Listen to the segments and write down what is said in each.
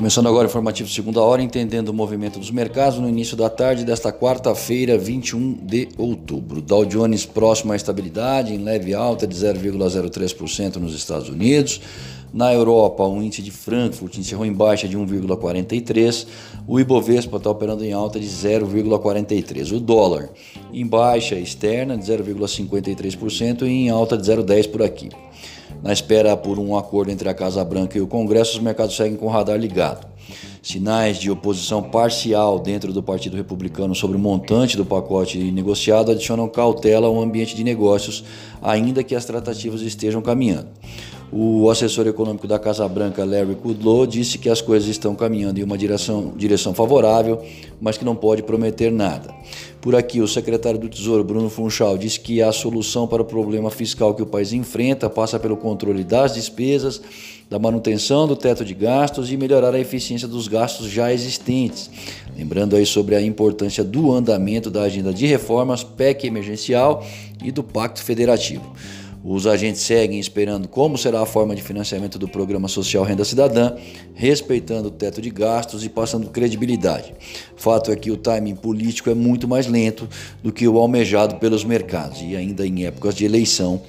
Começando agora o informativo segunda hora, entendendo o movimento dos mercados no início da tarde desta quarta-feira, 21 de outubro. Dow Jones próximo à estabilidade, em leve alta de 0,03% nos Estados Unidos. Na Europa, o índice de Frankfurt encerrou em baixa de 1,43. O Ibovespa está operando em alta de 0,43. O dólar em baixa externa de 0,53% e em alta de 0,10 por aqui. Na espera por um acordo entre a Casa Branca e o Congresso, os mercados seguem com o radar ligado. Sinais de oposição parcial dentro do Partido Republicano sobre o montante do pacote negociado adicionam cautela ao ambiente de negócios, ainda que as tratativas estejam caminhando. O assessor econômico da Casa Branca, Larry Kudlow, disse que as coisas estão caminhando em uma direção, direção favorável, mas que não pode prometer nada. Por aqui, o secretário do Tesouro, Bruno Funchal, disse que a solução para o problema fiscal que o país enfrenta passa pelo controle das despesas, da manutenção do teto de gastos e melhorar a eficiência dos gastos já existentes. Lembrando aí sobre a importância do andamento da agenda de reformas, PEC emergencial e do Pacto Federativo. Os agentes seguem esperando como será a forma de financiamento do Programa Social Renda Cidadã, respeitando o teto de gastos e passando credibilidade. Fato é que o timing político é muito mais lento do que o almejado pelos mercados e ainda em épocas de eleição.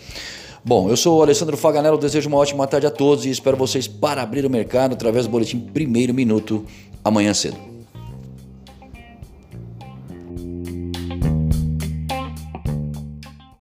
Bom, eu sou o Alessandro Faganello, desejo uma ótima tarde a todos e espero vocês para abrir o mercado através do boletim Primeiro Minuto amanhã cedo.